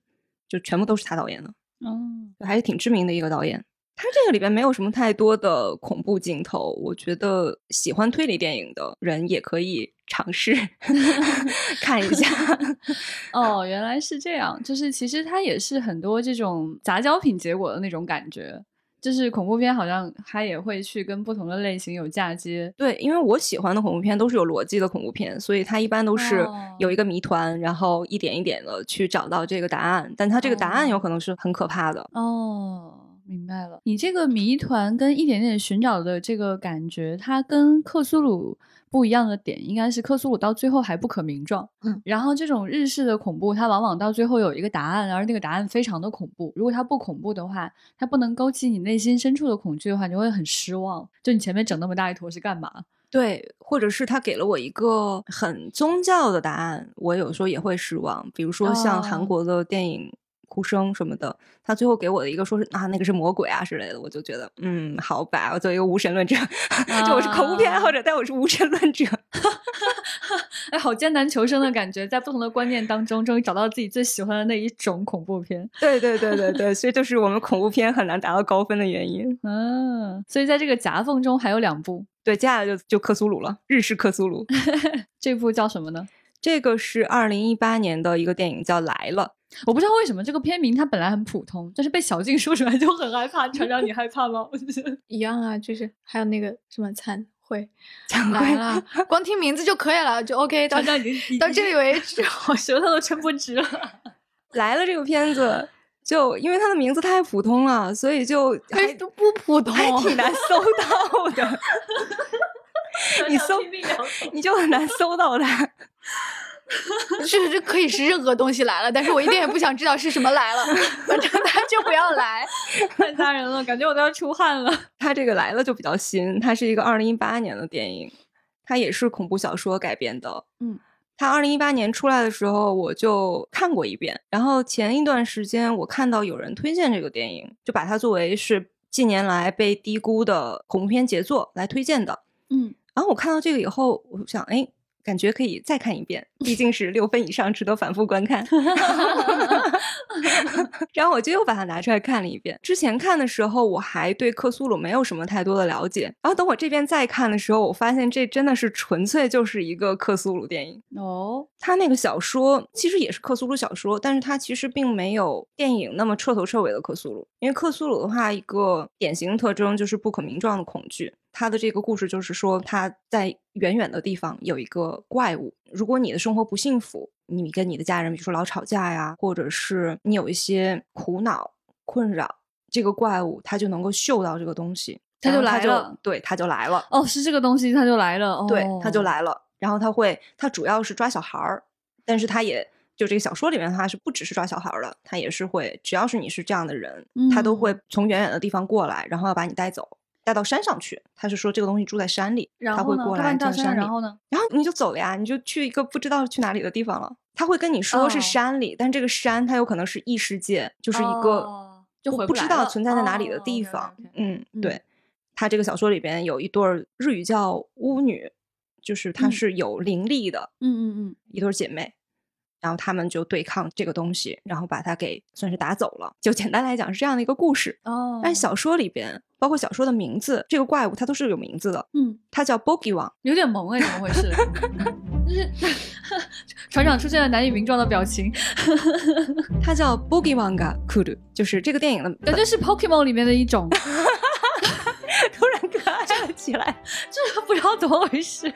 就全部都是他导演的，嗯，还是挺知名的一个导演。他这个里边没有什么太多的恐怖镜头，我觉得喜欢推理电影的人也可以尝试 [LAUGHS] [LAUGHS] 看一下。哦，原来是这样，就是其实它也是很多这种杂交品结果的那种感觉。就是恐怖片好像它也会去跟不同的类型有嫁接。对，因为我喜欢的恐怖片都是有逻辑的恐怖片，所以它一般都是哦有一个谜团，然后一点一点的去找到这个答案，但它这个答案有可能是很可怕的。哦，明白了。你这个谜团跟一点点寻找的这个感觉，它跟克苏鲁不一样的点，应该是克苏鲁到最后还不可名状。嗯，然后这种日式的恐怖，它往往到最后有一个答案，而那个答案非常的恐怖。如果它不恐怖的话，它不能勾起你内心深处的恐惧的话，你会很失望。就你前面整那么大一坨是干嘛？对，或者是他给了我一个很宗教的答案，我有时候也会失望。比如说像韩哦国的电影。哭声什么的，他最后给我的一个说是啊，那个是魔鬼啊之类的，我就觉得嗯，好吧，我作为一个无神论者，[LAUGHS] 就我是恐怖片爱好者，但我是无神论者，[LAUGHS] 哎，好艰难求生的感觉，在不同的观念当中，终于找到自己最喜欢的那一种恐怖片。对对对对对，所以就是我们恐怖片很难达到高分的原因。嗯，所以在这个夹缝中还有两部，对，接下来就就克苏鲁了，日式克苏鲁。[LAUGHS] 这部叫什么呢？这个是二零一八年的一个电影，叫《来了》。我不知道为什么这个片名它本来很普通，但是被小静说出来就很害怕。船长，你害怕吗？我觉得一样啊，就是还有那个什么参会 [LAUGHS] 讲来了，光听名字就可以了，就 OK 到船长已经到这里为止。[LAUGHS] 我舌头都撑不直了。来了这个片子，就因为它的名字太普通了，所以就都不普通，还挺难搜到的。[LAUGHS] [LAUGHS] 你搜你就很难搜到它。[LAUGHS] 是这可以是任何东西来了，但是我一点也不想知道是什么来了，反正它就不要来。[LAUGHS] 太吓人了，感觉我都要出汗了。它这个来了就比较新，它是一个二零一八年的电影，它也是恐怖小说改编的。嗯，它二零一八年出来的时候我就看过一遍，然后前一段时间我看到有人推荐这个电影，就把它作为是近年来被低估的恐怖片杰作来推荐的。嗯，然后我看到这个以后，我想，哎，感觉可以再看一遍，毕竟是六分以上，值得反复观看。[LAUGHS] 然后我就又把它拿出来看了一遍。之前看的时候，我还对克苏鲁没有什么太多的了解。然后等我这边再看的时候，我发现这真的是纯粹就是一个克苏鲁电影。哦，他那个小说其实也是克苏鲁小说，但是它其实并没有电影那么彻头彻尾的克苏鲁。因为克苏鲁的话，一个典型特征就是不可名状的恐惧。他的这个故事就是说，他在远远的地方有一个怪物。如果你的生活不幸福，你跟你的家人，比如说老吵架呀，或者是你有一些苦恼困扰，这个怪物它就能够嗅到这个东西，它就来了对，它就来了。哦，是这个东西，它就来了。哦、对，他就。来了。然后他会，他主要是抓小孩儿，但是他也就这个小说里面，他是不只是抓小孩儿的，他也是会，只要是你是这样的人，他都嗯会从远远的地方过来，然后要把你带走，带到山上去。他是说这个东西住在山里，然后？他会过来到山上，进山里，然后呢？然后你就走了呀，你就去一个不知道去哪里的地方了。他会跟你说是哦山里，但这个山它有可能是异世界，就是一个哦就不知道存在在哪里的哦地方。嗯，嗯对。他这个小说里边有一对儿日语叫巫女，就是她嗯是有灵力的嗯嗯嗯一对儿姐妹，然后他们就对抗这个东西，然后把它给算是打走了。就简单来讲是这样的一个故事。嗯。哦。但小说里边，包括小说的名字，这个怪物它都是有名字的，嗯，它叫 Bogi 王。有点萌哎，怎么回事？[LAUGHS] 就是 [LAUGHS] 船长出现了难以名状的表情，[LAUGHS] 它叫 Bogi Wanga Kuru，就是这个电影的感觉是 Pokemon 里面的一种，突然可爱了起来。就是不知道怎么回事。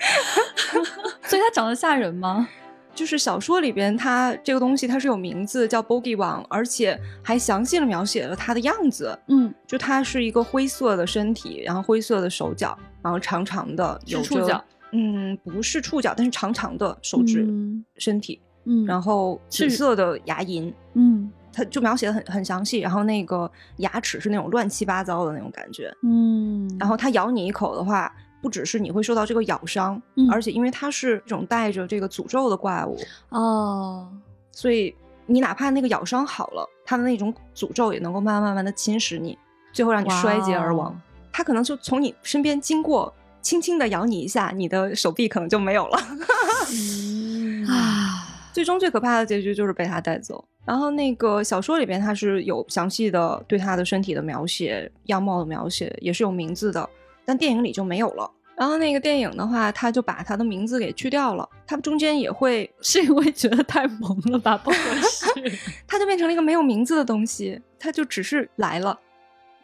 所以它长得吓人吗？就是小说里边，它这个东西它是有名字叫 Bogi 王，而且还详细的描写了它的样子。嗯，就它是一个灰色的身体，然后灰色的手脚，然后长长的，有触角，嗯，不是触角，但是长长的手指、嗯身体，嗯，然后紫色的牙龈，嗯它就描写的很很详细。然后那个牙齿是那种乱七八糟的那种感觉。嗯，然后它咬你一口的话，不只是你会受到这个咬伤，嗯而且因为它是这种带着这个诅咒的怪物，哦，所以你哪怕那个咬伤好了，它的那种诅咒也能够慢慢慢慢的侵蚀你，最后让你衰竭而亡。它可能就从你身边经过，轻轻的咬你一下，你的手臂可能就没有了。[LAUGHS] 嗯啊，最终最可怕的结局就是被它带走。然后那个小说里边，它是有详细的对它的身体的描写、样貌的描写，也是有名字的，但电影里就没有了。然后那个电影的话，他就把他的名字给去掉了，他们中间也会，[LAUGHS] 是因为觉得太萌了吧？不合适。[LAUGHS] 它就变成了一个没有名字的东西，他就只是来了，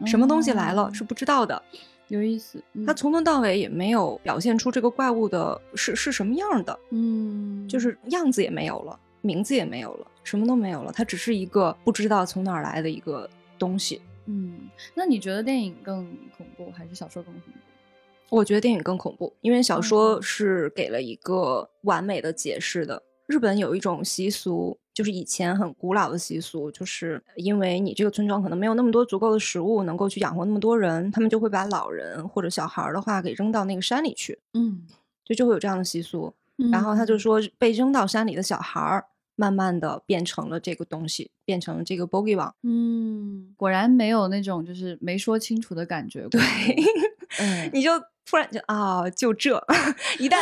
什么东西来了哦是不知道的，有意思。嗯它从头到尾也没有表现出这个怪物的是是什么样的，嗯，就是样子也没有了，名字也没有了，什么都没有了，它只是一个不知道从哪儿来的一个东西。嗯，那你觉得电影更恐怖还是小说更恐怖？我觉得电影更恐怖，因为小说嗯是给了一个完美的解释的。日本有一种习俗，就是以前很古老的习俗，就是因为你这个村庄可能没有那么多足够的食物能够去养活那么多人，他们就会把老人或者小孩儿的话给扔到那个山里去，嗯，就就会有这样的习俗。然后他就说，被扔到山里的小孩儿，慢慢的变成了这个东西，变成了这个 bogey 王。嗯，果然没有那种就是没说清楚的感觉。对，[LAUGHS] 嗯，你就突然就啊，就这，[LAUGHS] 一旦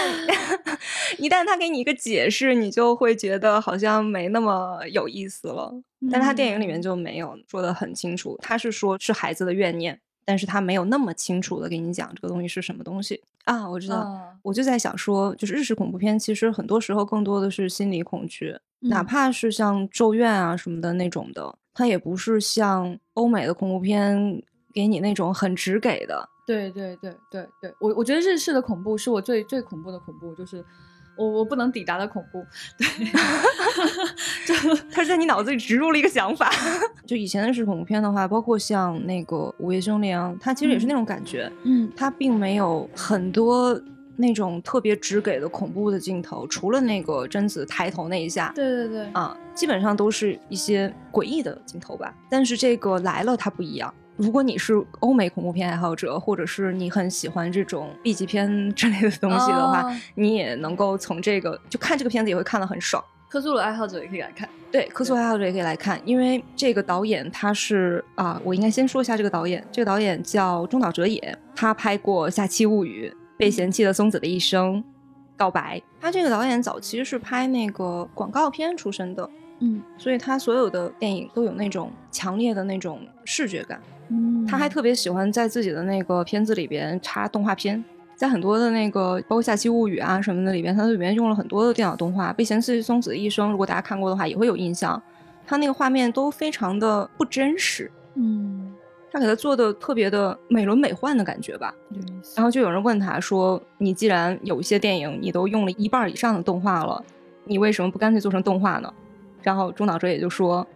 [LAUGHS] 一旦他给你一个解释，你就会觉得好像没那么有意思了。但他电影里面嗯就没有说的很清楚，他是说是孩子的怨念，但是他没有那么清楚的给你讲这个东西是什么东西啊。我知道，啊我就在想说，就是日式恐怖片，其实很多时候更多的是心理恐惧，哪嗯怕是像《咒怨》啊什么的那种的，它也不是像欧美的恐怖片给你那种很直给的。对对对对对，我我觉得日式的恐怖是我最最恐怖的恐怖，就是我我不能抵达的恐怖。对，[LAUGHS] 就 [LAUGHS] 它是在你脑子里植入了一个想法。[LAUGHS] 就以前的是恐怖片的话，包括像那个《午夜凶铃》，它其实也是那种感觉，嗯它并没有很多那种特别直给的恐怖的镜头，除了那个贞子抬头那一下。对对对，啊，基本上都是一些诡异的镜头吧。但是这个来了，它不一样。如果你是欧美恐怖片爱好者，或者是你很喜欢这种 B 级片之类的东西的话，哦你也能够从这个就看这个片子也会看得很爽。科苏鲁爱好者也可以来看。对，科苏爱好者也可以来看，因为这个导演他是啊，我应该先说一下这个导演，这个导演叫中岛哲也，他拍过《下期物语》《被嫌弃的松子的一生》，告白。他这个导演早期是拍那个广告片出身的，嗯所以他所有的电影都有那种强烈的那种视觉感。嗯他还特别喜欢在自己的那个片子里边插动画片，在很多的那个包括《下期物语》啊什么的里边，它里面用了很多的电脑动画。《被嫌弃松子的一生》，如果大家看过的话，也会有印象。他那个画面都非常的不真实，嗯他给他做的特别的美轮美奂的感觉吧。然后就有人问他说：“你既然有一些电影你都用了一半以上的动画了，你为什么不干脆做成动画呢？”然后中岛哲也就说：“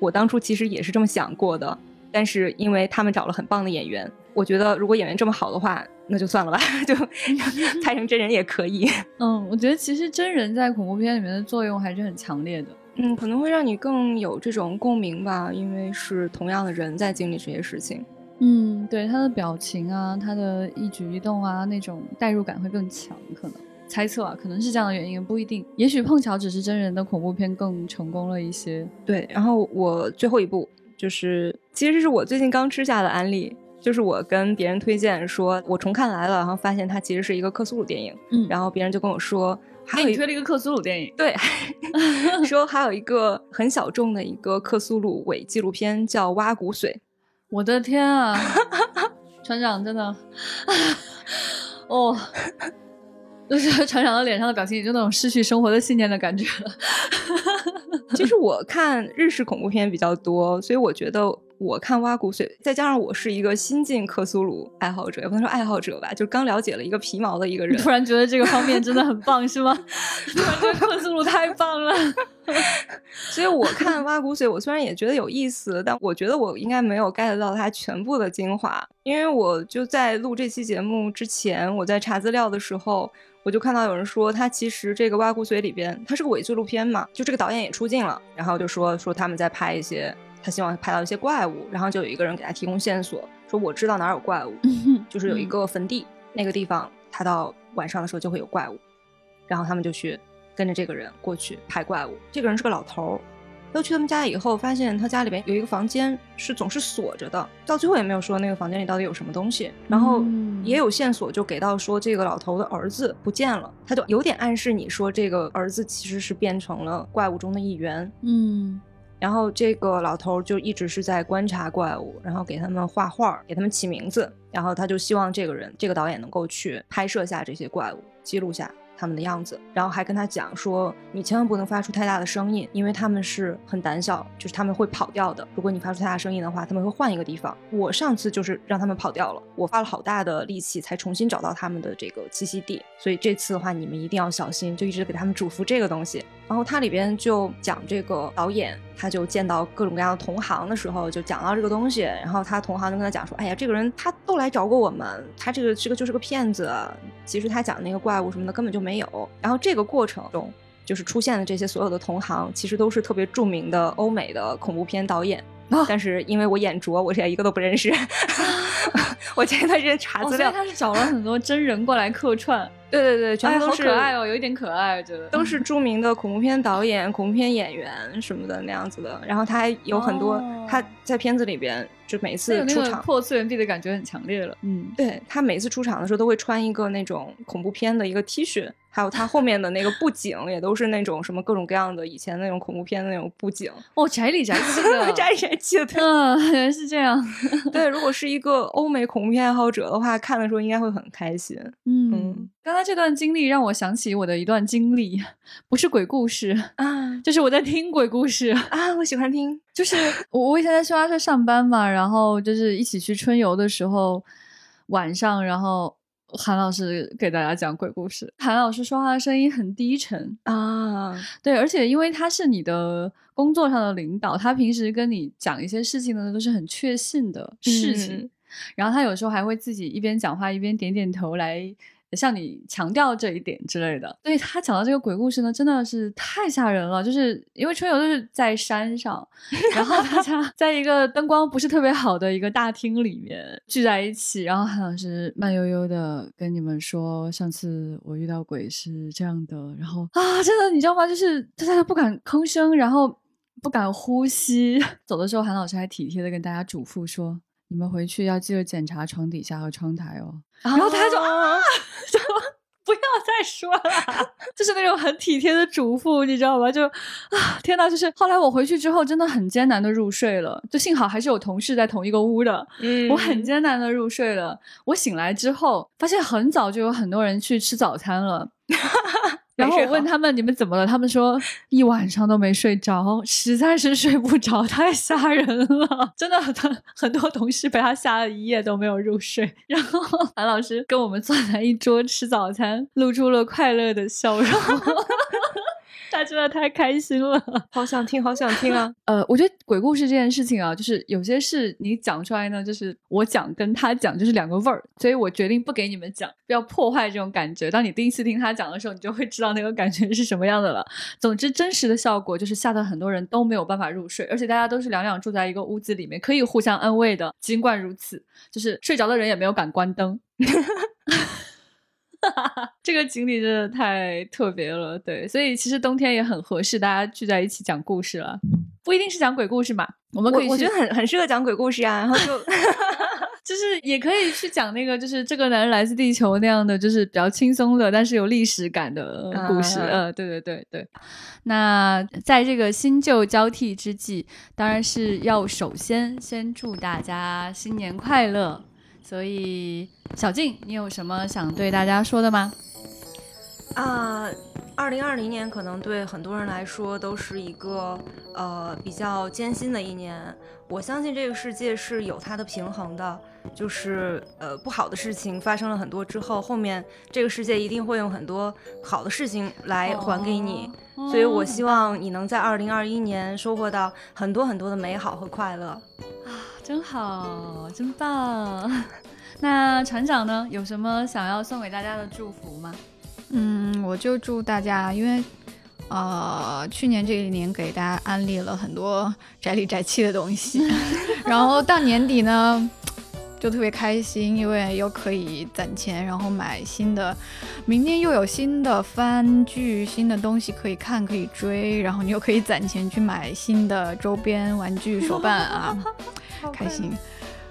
我当初其实也是这么想过的，但是因为他们找了很棒的演员，我觉得如果演员这么好的话，那就算了吧，[LAUGHS] 就 [LAUGHS] 拍成真人也可以。[LAUGHS] 嗯，我觉得其实真人在恐怖片里面的作用还是很强烈的。嗯，可能会让你更有这种共鸣吧，因为是同样的人在经历这些事情。嗯，对他的表情啊，他的一举一动啊，那种代入感会更强，可能猜测啊，可能是这样的原因，不一定。也许碰巧只是真人的恐怖片更成功了一些。对，然后我最后一部就是，其实是我最近刚吃下的安利，就是我跟别人推荐说我重看来了，然后发现它其实是一个克苏鲁电影，嗯。然后别人就跟我说，还给有你推了一个克苏鲁电影。对，[LAUGHS] 说还有一个很小众的一个克苏鲁伪纪录片叫《挖骨髓》，我的天啊，船长真的，[LAUGHS] 哦，就是 [LAUGHS] 船长的脸上的表情，也就那种失去生活的信念的感觉了。[LAUGHS] 其实我看日式恐怖片比较多，所以我觉得我看挖骨髓，再加上我是一个新晋克苏鲁爱好者，也不能说爱好者吧，就刚了解了一个皮毛的一个人突。然觉得这个方面真的很棒，是吗？[LAUGHS] 突然觉得克苏鲁太棒了。所以我看挖骨髓，我虽然也觉得有意思，但我觉得我应该没有 get 到它全部的精华，因为我就在录这期节目之前，我在查资料的时候。我就看到有人说，他其实这个挖骨髓里边，它是个伪纪录片嘛，就这个导演也出镜了，然后就说说他们在拍一些，他希望拍到一些怪物，然后就有一个人给他提供线索，说我知道哪儿有怪物，[LAUGHS] 就是有一个坟地，那个地方他到晚上的时候就会有怪物，然后他们就去跟着这个人过去拍怪物。这个人是个老头儿，又去他们家以后，发现他家里边有一个房间是总是锁着的，到最后也没有说那个房间里到底有什么东西。然后嗯也有线索就给到说这个老头的儿子不见了，他就有点暗示你说这个儿子其实是变成了怪物中的一员。嗯然后这个老头就一直是在观察怪物，然后给他们画画，给他们起名字，然后他就希望这个人，这个导演能够去拍摄下这些怪物，记录下他们的样子，然后还跟他讲说，你千万不能发出太大的声音，因为他们是很胆小，就是他们会跑掉的。如果你发出太大声音的话，他们会换一个地方。我上次就是让他们跑掉了，我花了好大的力气才重新找到他们的这个栖息地，所以这次的话你们一定要小心，就一直给他们嘱咐这个东西。然后它里边就讲这个导演，他就见到各种各样的同行的时候，就讲到这个东西，然后他同行就跟他讲说：“哎呀，这个人他都来找过我们，他这个这个就是个骗子，其实他讲那个怪物什么的根本就没有。”然后这个过程中，就是出现的这些所有的同行，其实都是特别著名的欧美的恐怖片导演。啊但是因为我眼拙，我现在一个都不认识。[LAUGHS] 我前一段时间查哦，资料，他是找了很多真人过来客串，对对对，全都是、可爱哦，有一点可爱，我觉得都是著名的恐怖片导演、恐怖片演员什么的那样子的。然后他还有很多，哦他在片子里边就每那次出场，破次元壁的感觉很强烈了。嗯，对他每次出场的时候都会穿一个那种恐怖片的一个 T 恤，还有他后面的那个布景也都是那种什么各种各样的以前那种恐怖片的那种布景，哦，宅里宅气的，摘摘气的。嗯，原来是这样。对，如果是一个欧美恐怖片爱好者的话，看的时候应该会很开心。嗯嗯，刚才这段经历让我想起我的一段经历，不是鬼故事，啊就是我在听鬼故事。啊，我喜欢听。就是我我以前在新华社上班嘛，然后就是一起去春游的时候，晚上，然后韩老师给大家讲鬼故事。韩老师说话的声音很低沉，啊，对，而且因为他是你的工作上的领导，他平时跟你讲一些事情呢，都是很确信的事情。嗯然后他有时候还会自己一边讲话一边点点头来向你强调这一点之类的。所以他讲的这个鬼故事呢，真的是太吓人了。就是因为春游就是在山上，[LAUGHS] 然后大家在一个灯光不是特别好的一个大厅里面聚在一起，然后韩老师慢悠悠的跟你们说，上次我遇到鬼是这样的，然后啊，真的你知道吗？就是大家都不敢吭声，然后不敢呼吸。[LAUGHS] 走的时候，韩老师还体贴的跟大家嘱咐说。你们回去要记得检查床底下和窗台哦。然后他就啊，[LAUGHS] 就不要再说了，就是那种很体贴的嘱咐，你知道吗？就啊，天呐，就是后来我回去之后，真的很艰难的入睡了。就幸好还是有同事在同一个屋的，嗯我很艰难的入睡了。我醒来之后，发现很早就有很多人去吃早餐了。[LAUGHS] 然后我问他们你们怎么了，他们说一晚上都没睡着，实在是睡不着，太吓人了，真的很很多同事被他吓了一夜都没有入睡。然后韩老师跟我们坐在一桌吃早餐，露出了快乐的笑容。[LAUGHS] 他真的太开心了，好想听，好想听啊！[LAUGHS] 呃，我觉得鬼故事这件事情啊，就是有些事你讲出来呢，就是我讲跟他讲就是两个味儿，所以我决定不给你们讲，不要破坏这种感觉。当你第一次听他讲的时候，你就会知道那个感觉是什么样的了。总之，真实的效果就是吓得很多人都没有办法入睡，而且大家都是两两住在一个屋子里面，可以互相安慰的。尽管如此，就是睡着的人也没有敢关灯。[LAUGHS] [LAUGHS] 这个经历真的太特别了，对，所以其实冬天也很合适，大家聚在一起讲故事了，不一定是讲鬼故事嘛，我们可以我我觉得很很适合讲鬼故事啊，然后就 [LAUGHS] [LAUGHS] 就是也可以去讲那个，就是这个男人来自地球那样的，就是比较轻松的，但是有历史感的故事。嗯呃，对对对对。那在这个新旧交替之际，当然是要首先先祝大家新年快乐。所以，小静，你有什么想对大家说的吗？啊，二零二零年可能对很多人来说都是一个呃比较艰辛的一年。我相信这个世界是有它的平衡的，就是呃不好的事情发生了很多之后，后面这个世界一定会用很多好的事情来还给你。哦所以我希望你能在二零二一年收获到很多很多的美好和快乐。真好，真棒。[LAUGHS] 那船长呢？有什么想要送给大家的祝福吗？嗯，我就祝大家，因为呃，去年这一年给大家安利了很多宅里宅气的东西，[LAUGHS] 然后到年底呢，就特别开心，因为又可以攒钱，然后买新的，明年又有新的番剧、新的东西可以看、可以追，然后你又可以攒钱去买新的周边玩具、手办啊，[LAUGHS] 开心。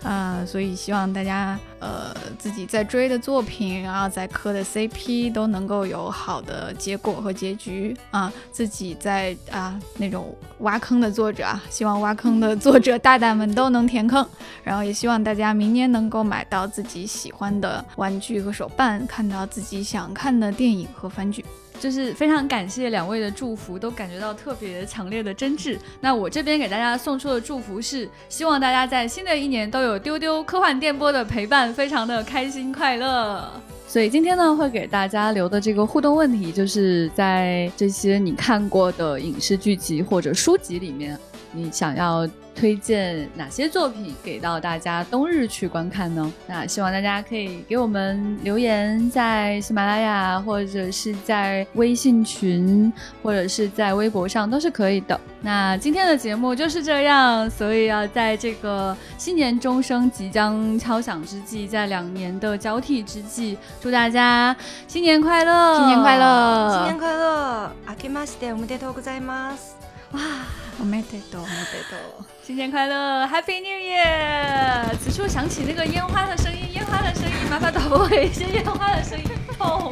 啊、所以希望大家呃自己在追的作品，然后在磕的 CP 都能够有好的结果和结局啊、自己在啊那种挖坑的作者啊，希望挖坑的作者大大们都能填坑，然后也希望大家明年能够买到自己喜欢的玩具和手办，看到自己想看的电影和番剧。就是非常感谢两位的祝福，都感觉到特别强烈的真挚。那我这边给大家送出的祝福是，希望大家在新的一年都有丢丢科幻电波的陪伴，非常的开心快乐。所以今天呢，会给大家留的这个互动问题，就是在这些你看过的影视剧集或者书籍里面，你想要推荐哪些作品给到大家冬日去观看呢？那希望大家可以给我们留言，在喜马拉雅或者是在微信群或者是在微博上都是可以的。那今天的节目就是这样，所以要在这个新年钟声即将敲响之际，在两年的交替之际，祝大家新年快乐！新年快乐！新年快乐！あけましておめでとうございます。おめでとう、おめでとう。新年快乐，Happy New Year！此处响起那个烟花的声音，烟花的声音，麻烦导播给一些烟花的声音。痛。